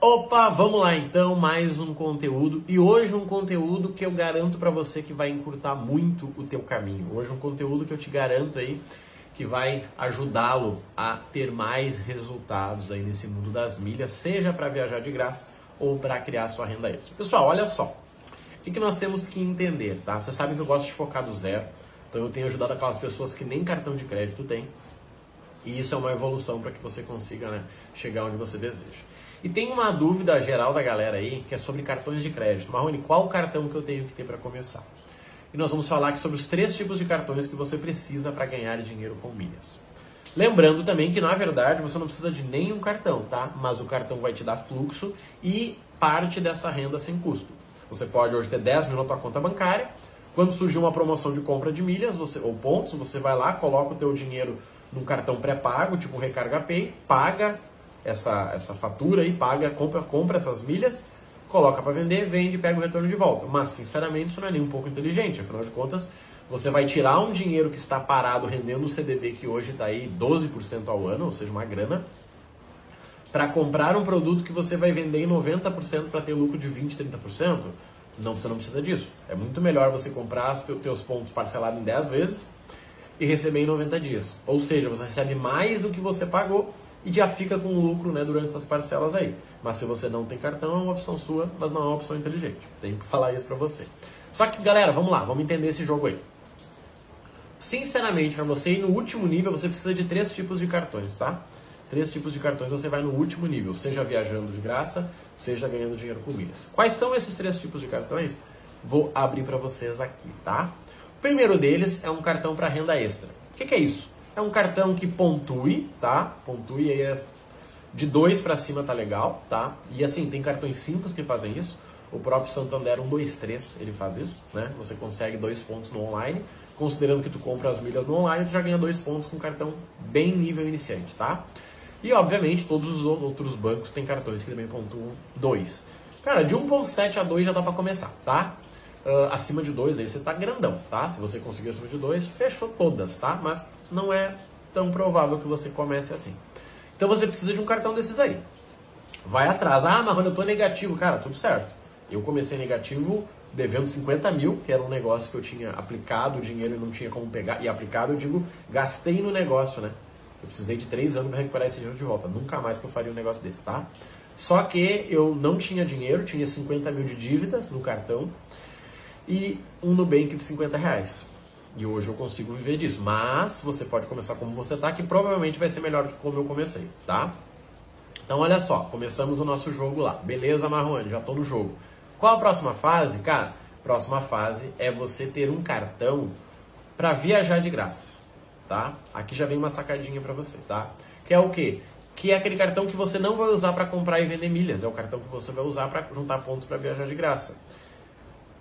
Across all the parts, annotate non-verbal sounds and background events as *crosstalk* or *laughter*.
Opa, vamos lá então, mais um conteúdo e hoje um conteúdo que eu garanto para você que vai encurtar muito o teu caminho. Hoje um conteúdo que eu te garanto aí que vai ajudá-lo a ter mais resultados aí nesse mundo das milhas, seja para viajar de graça ou para criar sua renda extra. Pessoal, olha só. O que, que nós temos que entender, tá? Você sabe que eu gosto de focar do zero, então eu tenho ajudado aquelas pessoas que nem cartão de crédito têm. E isso é uma evolução para que você consiga né, chegar onde você deseja. E tem uma dúvida geral da galera aí, que é sobre cartões de crédito. Marrone, qual cartão que eu tenho que ter para começar? E nós vamos falar aqui sobre os três tipos de cartões que você precisa para ganhar dinheiro com milhas. Lembrando também que, na verdade, você não precisa de nenhum cartão, tá? Mas o cartão vai te dar fluxo e parte dessa renda sem custo. Você pode hoje ter 10 mil na tua conta bancária. Quando surgir uma promoção de compra de milhas você, ou pontos, você vai lá, coloca o teu dinheiro num cartão pré-pago, tipo Recarga Pay, paga essa, essa fatura e paga, compra, compra essas milhas, coloca para vender, vende pega o retorno de volta. Mas, sinceramente, isso não é nem um pouco inteligente. Afinal de contas, você vai tirar um dinheiro que está parado rendendo o CDB que hoje está aí 12% ao ano, ou seja, uma grana, para comprar um produto que você vai vender em 90% para ter lucro de 20%, 30%. Não, você não precisa disso. É muito melhor você comprar os teus pontos parcelados em 10 vezes e receber em 90 dias. Ou seja, você recebe mais do que você pagou e já fica com lucro né, durante essas parcelas aí. Mas se você não tem cartão, é uma opção sua, mas não é uma opção inteligente. Tenho que falar isso para você. Só que, galera, vamos lá, vamos entender esse jogo aí. Sinceramente, para você ir no último nível, você precisa de três tipos de cartões, tá? Três tipos de cartões você vai no último nível, seja viajando de graça, seja ganhando dinheiro com milhas. Quais são esses três tipos de cartões? Vou abrir para vocês aqui, tá? O primeiro deles é um cartão para renda extra. O que, que é isso? É um cartão que pontue, tá? Pontue aí é de 2 para cima tá legal, tá? E assim, tem cartões simples que fazem isso. O próprio Santander 123, ele faz isso, né? Você consegue dois pontos no online. Considerando que tu compra as milhas no online, tu já ganha dois pontos com cartão bem nível iniciante, tá? E obviamente todos os outros bancos têm cartões que também pontuam 2. Cara, de 1.7 a 2 já dá para começar, tá? Uh, acima de 2 aí você tá grandão, tá? Se você conseguir acima de 2, fechou todas, tá? Mas não é tão provável que você comece assim. Então você precisa de um cartão desses aí. Vai atrás. Ah, mas eu tô negativo. Cara, tudo certo. Eu comecei negativo devendo 50 mil, que era um negócio que eu tinha aplicado o dinheiro e não tinha como pegar. E aplicado, eu digo, gastei no negócio, né? Eu precisei de 3 anos para recuperar esse dinheiro de volta. Nunca mais que eu faria um negócio desse, tá? Só que eu não tinha dinheiro, tinha 50 mil de dívidas no cartão e um Nubank de 50 reais. E hoje eu consigo viver disso. Mas você pode começar como você está, que provavelmente vai ser melhor que como eu comecei, tá? Então olha só, começamos o nosso jogo lá. Beleza, Marrone, já estou no jogo. Qual a próxima fase? Cara, próxima fase é você ter um cartão para viajar de graça, tá? Aqui já vem uma sacadinha para você, tá? Que é o quê? Que é aquele cartão que você não vai usar para comprar e vender milhas, é o cartão que você vai usar para juntar pontos para viajar de graça.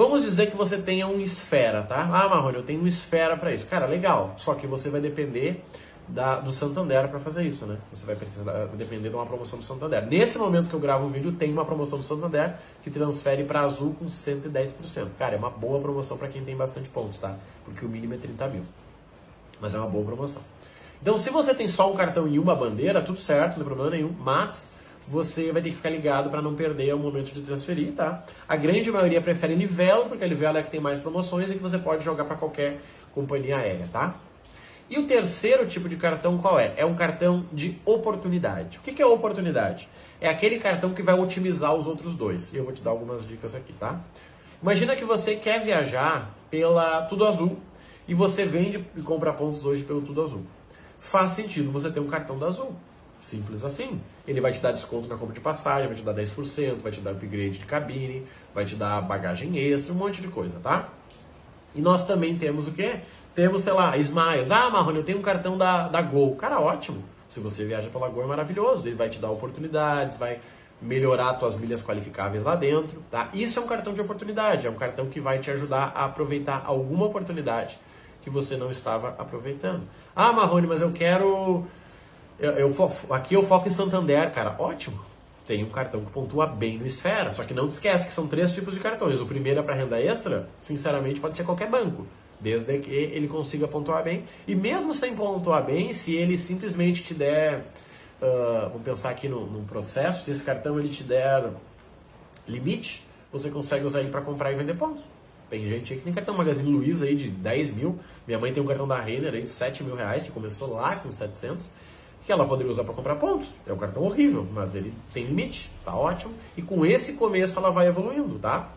Vamos dizer que você tenha um esfera, tá? Ah, Marrone, eu tenho um esfera para isso. Cara, legal. Só que você vai depender da, do Santander para fazer isso, né? Você vai precisar depender de uma promoção do Santander. Nesse momento que eu gravo o vídeo, tem uma promoção do Santander que transfere para Azul com 110%. Cara, é uma boa promoção para quem tem bastante pontos, tá? Porque o mínimo é 30 mil. Mas é uma boa promoção. Então, se você tem só um cartão e uma bandeira, tudo certo, não tem problema nenhum. Mas você vai ter que ficar ligado para não perder o momento de transferir, tá? A grande maioria prefere Livelo, porque a Livelo é que tem mais promoções e que você pode jogar para qualquer companhia aérea, tá? E o terceiro tipo de cartão qual é? É um cartão de oportunidade. O que é oportunidade? É aquele cartão que vai otimizar os outros dois. E eu vou te dar algumas dicas aqui, tá? Imagina que você quer viajar pela Tudo Azul e você vende e compra pontos hoje pelo Tudo Azul. Faz sentido você ter um cartão da Azul. Simples assim. Ele vai te dar desconto na compra de passagem, vai te dar 10%, vai te dar upgrade de cabine, vai te dar bagagem extra, um monte de coisa, tá? E nós também temos o quê? Temos, sei lá, Smiles. Ah, Marrone, eu tenho um cartão da, da Gol. Cara, ótimo. Se você viaja pela Gol é maravilhoso. Ele vai te dar oportunidades, vai melhorar suas milhas qualificáveis lá dentro, tá? Isso é um cartão de oportunidade, é um cartão que vai te ajudar a aproveitar alguma oportunidade que você não estava aproveitando. Ah, Marrone, mas eu quero eu, eu, aqui eu foco em Santander, cara. Ótimo. Tem um cartão que pontua bem no Esfera. Só que não esquece que são três tipos de cartões. O primeiro é para renda extra, sinceramente, pode ser qualquer banco. Desde que ele consiga pontuar bem. E mesmo sem pontuar bem, se ele simplesmente te der uh, vamos pensar aqui no, processo, se esse cartão ele te der limite, você consegue usar ele para comprar e vender pontos. Tem gente aí que tem cartão Magazine Luiza aí de 10 mil. Minha mãe tem um cartão da Renner aí de 7 mil reais, que começou lá com 700, que ela poderia usar para comprar pontos. É um cartão horrível, mas ele tem limite, tá ótimo. E com esse começo ela vai evoluindo, tá?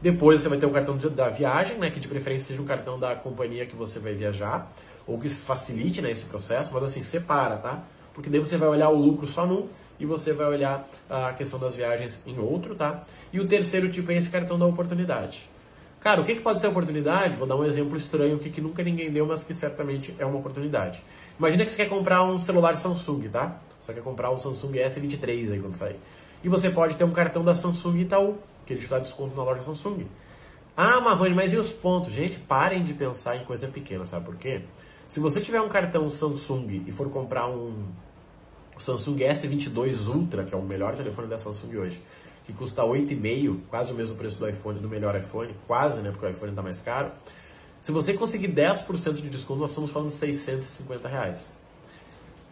Depois você vai ter o cartão da viagem, né, que de preferência seja um cartão da companhia que você vai viajar, ou que facilite né, esse processo, mas assim, separa, tá? Porque daí você vai olhar o lucro só num e você vai olhar a questão das viagens em outro, tá? E o terceiro tipo é esse cartão da oportunidade. Cara, o que, que pode ser oportunidade? Vou dar um exemplo estranho que, que nunca ninguém deu, mas que certamente é uma oportunidade. Imagina que você quer comprar um celular Samsung, tá? Você quer comprar um Samsung S23 aí quando sair. E você pode ter um cartão da Samsung Itaú, que ele te dá desconto na loja Samsung. Ah, Marrone, mas e os pontos? Gente, parem de pensar em coisa pequena, sabe por quê? Se você tiver um cartão Samsung e for comprar um Samsung S22 Ultra, que é o melhor telefone da Samsung hoje, que custa 8,5, quase o mesmo preço do iPhone, do melhor iPhone, quase, né, porque o iPhone está mais caro. Se você conseguir 10% de desconto, nós estamos falando de 650 reais.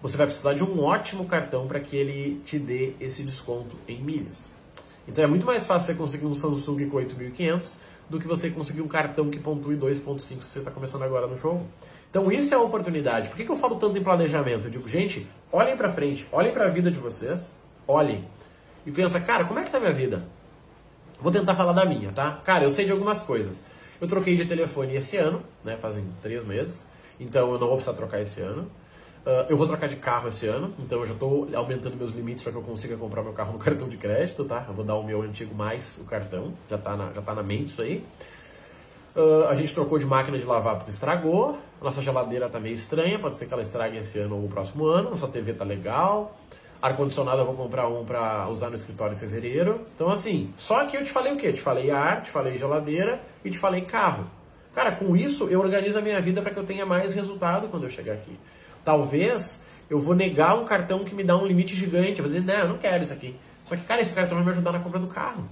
Você vai precisar de um ótimo cartão para que ele te dê esse desconto em milhas. Então é muito mais fácil você conseguir um Samsung com 8.500 do que você conseguir um cartão que pontue 2.5 se você está começando agora no jogo. Então isso é a oportunidade. Por que, que eu falo tanto em planejamento? Eu digo, gente, olhem para frente, olhem para a vida de vocês, olhem e pensa, cara, como é que tá minha vida? Vou tentar falar da minha, tá? Cara, eu sei de algumas coisas. Eu troquei de telefone esse ano, né? Fazem três meses. Então eu não vou precisar trocar esse ano. Uh, eu vou trocar de carro esse ano, então eu já estou aumentando meus limites para que eu consiga comprar meu carro no *laughs* cartão de crédito, tá? Eu vou dar o meu antigo mais o cartão, já está na, já tá na mente isso aí. Uh, a gente trocou de máquina de lavar porque estragou. Nossa geladeira tá meio estranha, pode ser que ela estrague esse ano ou o próximo ano. Nossa TV tá legal. Ar-condicionado eu vou comprar um para usar no escritório em fevereiro. Então, assim, só aqui eu te falei o quê? Te falei ar, te falei geladeira e te falei carro. Cara, com isso eu organizo a minha vida para que eu tenha mais resultado quando eu chegar aqui. Talvez eu vou negar um cartão que me dá um limite gigante. Eu vou dizer, não, eu não quero isso aqui. Só que, cara, esse cartão vai me ajudar na compra do carro.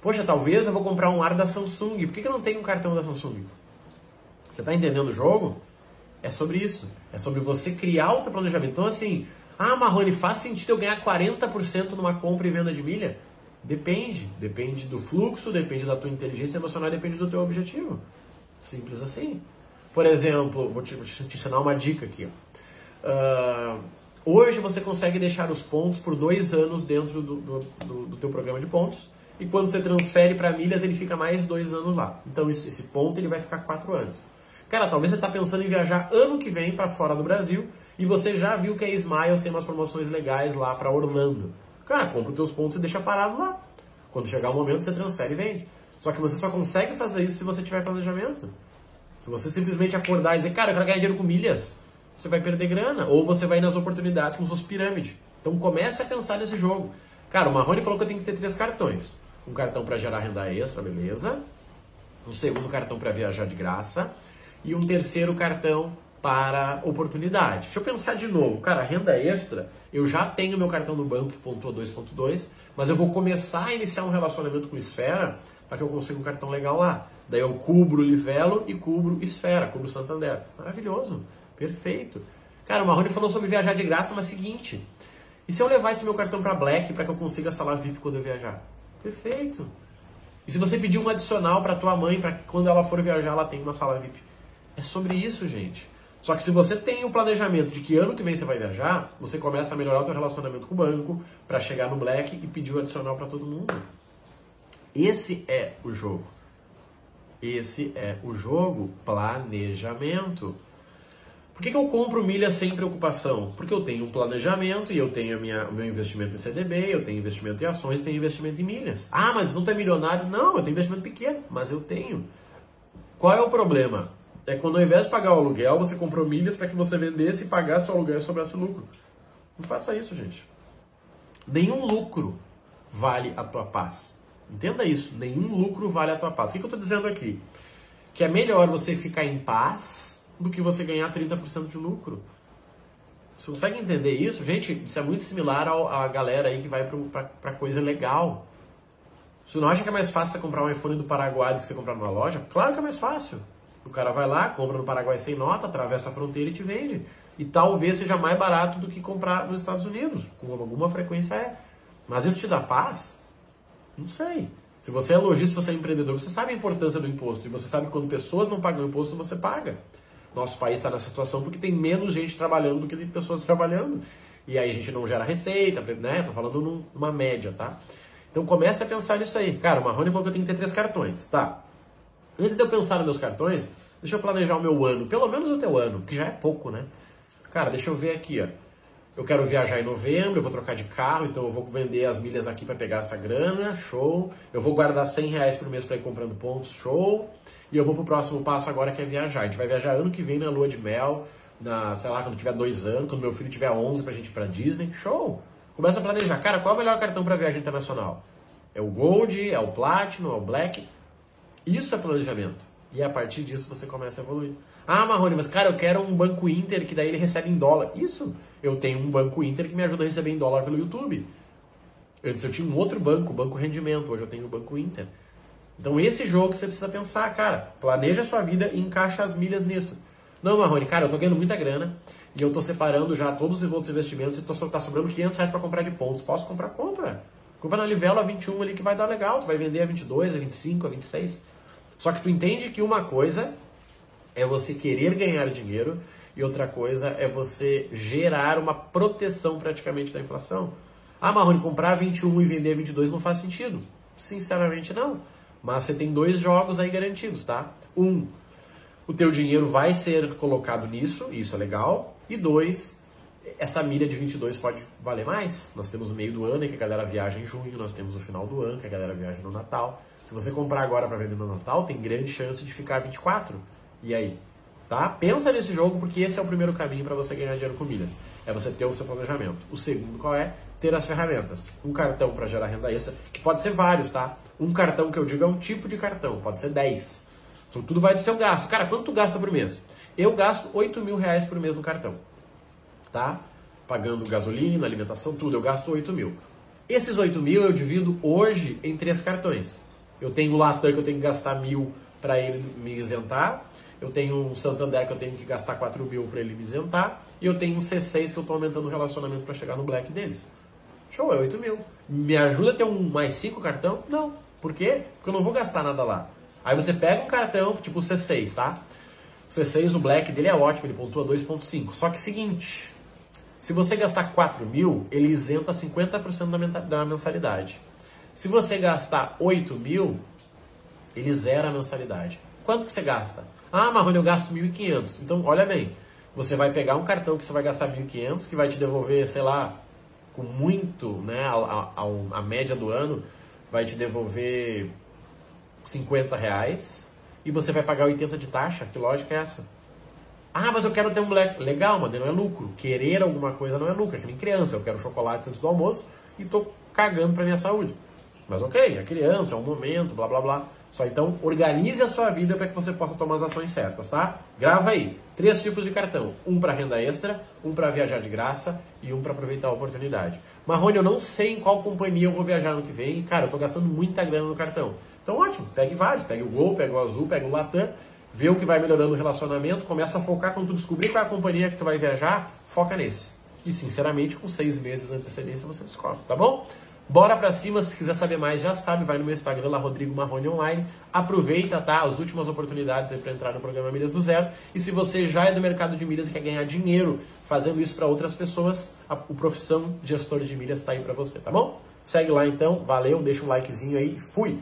Poxa, talvez eu vou comprar um ar da Samsung. Por que, que eu não tenho um cartão da Samsung? Você está entendendo o jogo? É sobre isso. É sobre você criar o teu planejamento. Então, assim, ah, Marrone, faz sentido eu ganhar 40% numa compra e venda de milha? Depende. Depende do fluxo, depende da tua inteligência emocional, depende do teu objetivo. Simples assim. Por exemplo, vou te, vou te ensinar uma dica aqui. Uh, hoje você consegue deixar os pontos por dois anos dentro do, do, do, do teu programa de pontos. E quando você transfere para milhas, ele fica mais dois anos lá. Então esse, esse ponto ele vai ficar quatro anos. Cara, talvez você está pensando em viajar ano que vem para fora do Brasil e você já viu que a Smiles tem umas promoções legais lá para Orlando. Cara, compra os teus pontos e deixa parado lá. Quando chegar o momento, você transfere e vende. Só que você só consegue fazer isso se você tiver planejamento. Se você simplesmente acordar e dizer, cara, eu quero ganhar dinheiro com milhas, você vai perder grana. Ou você vai nas oportunidades como se fosse pirâmide. Então comece a pensar nesse jogo. Cara, o Marrone falou que eu tenho que ter três cartões. Um cartão para gerar renda extra, beleza. Um segundo cartão para viajar de graça. E um terceiro cartão para oportunidade. Deixa eu pensar de novo. Cara, renda extra, eu já tenho meu cartão do banco que pontua 2.2, mas eu vou começar a iniciar um relacionamento com Esfera para que eu consiga um cartão legal lá. Daí eu cubro Livelo e cubro Esfera, cubro Santander. Maravilhoso, perfeito. Cara, o Marrone falou sobre viajar de graça, mas seguinte, e se eu levar esse meu cartão para Black para que eu consiga a sala VIP quando eu viajar? Perfeito. E se você pedir um adicional para tua mãe para que quando ela for viajar ela tenha uma sala VIP? É sobre isso, gente. Só que se você tem o planejamento de que ano que vem você vai viajar, você começa a melhorar o seu relacionamento com o banco para chegar no black e pedir o adicional para todo mundo. Esse é o jogo. Esse é o jogo planejamento. Por que, que eu compro milha sem preocupação? Porque eu tenho um planejamento e eu tenho minha, o meu investimento em CDB, eu tenho investimento em ações, tenho investimento em milhas. Ah, mas não tem milionário? Não, eu tenho investimento pequeno, mas eu tenho. Qual é o problema? É quando ao invés de pagar o aluguel, você comprou milhas para que você vendesse e pagasse o aluguel e sobrasse lucro. Não faça isso, gente. Nenhum lucro vale a tua paz. Entenda isso. Nenhum lucro vale a tua paz. O que, eu estou dizendo aqui? Que é melhor você ficar em paz do que você ganhar 30% de lucro. Você consegue entender isso? Gente, isso é muito similar à galera aí que vai para coisa legal. Você não acha que é mais fácil você comprar um iPhone do Paraguai do que você comprar numa loja? Claro que é mais fácil. O cara vai lá, compra no Paraguai sem nota, atravessa a fronteira e te vende. E talvez seja mais barato do que comprar nos Estados Unidos. Com alguma frequência é. Mas isso te dá paz? Não sei. Se você é lojista, se você é empreendedor, você sabe a importância do imposto. E você sabe que quando pessoas não pagam imposto, você paga. Nosso país está nessa situação porque tem menos gente trabalhando do que pessoas trabalhando. E aí a gente não gera receita, né? Tô falando numa média, tá? Então comece a pensar nisso aí. Cara, o Marrone falou que eu tenho que ter três cartões. Tá. Antes de eu pensar nos meus cartões, deixa eu planejar o meu ano. Pelo menos o teu ano, que já é pouco, né? Cara, deixa eu ver aqui, ó. Eu quero viajar em novembro, eu vou trocar de carro, então eu vou vender as milhas aqui para pegar essa grana, show. Eu vou guardar 100 reais por mês para ir comprando pontos, show. E eu vou pro próximo passo agora que é viajar. A gente vai viajar ano que vem na lua de mel, na, sei lá, quando tiver dois anos, quando meu filho tiver 11 pra gente ir pra Disney, show. Começa a planejar. Cara, qual é o melhor cartão para viagem internacional? É o Gold, é o Platinum, é o Black? Isso é planejamento. E a partir disso você começa a evoluir. Ah, Marrone, mas cara, eu quero um banco Inter que daí ele recebe em dólar. Isso, eu tenho um banco Inter que me ajuda a receber em dólar pelo YouTube. Antes eu tinha um outro banco, Banco Rendimento, hoje eu tenho o Banco Inter. Então esse jogo você precisa pensar, cara, planeja a sua vida e encaixa as milhas nisso. Não, Marrone, cara, eu tô ganhando muita grana e eu tô separando já todos os outros investimentos e tô, tá sobrando 500 reais para comprar de pontos. Posso comprar? Compra. Compra na Livelo a 21 ali que vai dar legal, tu vai vender a 22, a 25, a 26. Só que tu entende que uma coisa é você querer ganhar dinheiro e outra coisa é você gerar uma proteção praticamente da inflação. Ah, Marrone, comprar 21 e vender 22 não faz sentido. Sinceramente não. Mas você tem dois jogos aí garantidos, tá? Um, o teu dinheiro vai ser colocado nisso, isso é legal. E dois, essa milha de 22 pode valer mais. Nós temos o meio do ano, que a galera viaja em junho, nós temos o final do ano, que a galera viaja no Natal. Se você comprar agora para vender no Natal, tem grande chance de ficar 24. E aí? Tá? Pensa nesse jogo porque esse é o primeiro caminho para você ganhar dinheiro com milhas. É você ter o seu planejamento. O segundo qual é? Ter as ferramentas. Um cartão para gerar renda extra, que pode ser vários, tá? Um cartão que eu digo é um tipo de cartão, pode ser 10. Então tudo vai do seu gasto. Cara, quanto tu gasta por mês? Eu gasto 8 mil reais por mês no cartão tá? Pagando gasolina, alimentação, tudo, eu gasto 8 mil. Esses 8 mil eu divido hoje em três cartões. Eu tenho o Latam que eu tenho que gastar mil para ele me isentar. Eu tenho um Santander que eu tenho que gastar 4 mil para ele me isentar. E eu tenho um C6 que eu estou aumentando o relacionamento para chegar no Black deles. Show, é 8 mil. Me ajuda a ter um mais 5 cartão? Não. Por quê? Porque eu não vou gastar nada lá. Aí você pega um cartão, tipo o C6, tá? O C6, o Black dele é ótimo, ele pontua 2.5. Só que seguinte, se você gastar 4 mil, ele isenta 50% da mensalidade. Se você gastar 8 mil, ele zera a mensalidade. Quanto que você gasta? Ah, Marrone, eu gasto 1.500. Então, olha bem, você vai pegar um cartão que você vai gastar 1.500, que vai te devolver, sei lá, com muito, né, a, a, a média do ano, vai te devolver 50 reais, e você vai pagar 80 de taxa. Que lógica é essa? Ah, mas eu quero ter um moleque. Legal, mas não é lucro. Querer alguma coisa não é lucro. É que nem criança. Eu quero chocolate antes do almoço e tô cagando pra minha saúde. Mas ok, é criança, é um momento, blá blá blá. Só então organize a sua vida para que você possa tomar as ações certas, tá? Grava aí. Três tipos de cartão: um para renda extra, um para viajar de graça e um para aproveitar a oportunidade. Marrone, eu não sei em qual companhia eu vou viajar no que vem. Cara, eu tô gastando muita grana no cartão. Então ótimo, pegue vários. Pegue o Gol, pegue o Azul, pegue o Latam vê o que vai melhorando o relacionamento, começa a focar quando tu descobrir qual é a companhia que tu vai viajar, foca nesse. E sinceramente, com seis meses de antecedência você descobre, tá bom? Bora pra cima, se quiser saber mais, já sabe, vai no meu Instagram lá, Rodrigo Marrone Online. Aproveita, tá? As últimas oportunidades aí para entrar no programa Milhas do Zero. E se você já é do mercado de milhas e quer ganhar dinheiro fazendo isso para outras pessoas, a, o profissão gestor de milhas está aí para você, tá bom? Segue lá então, valeu, deixa um likezinho aí, fui!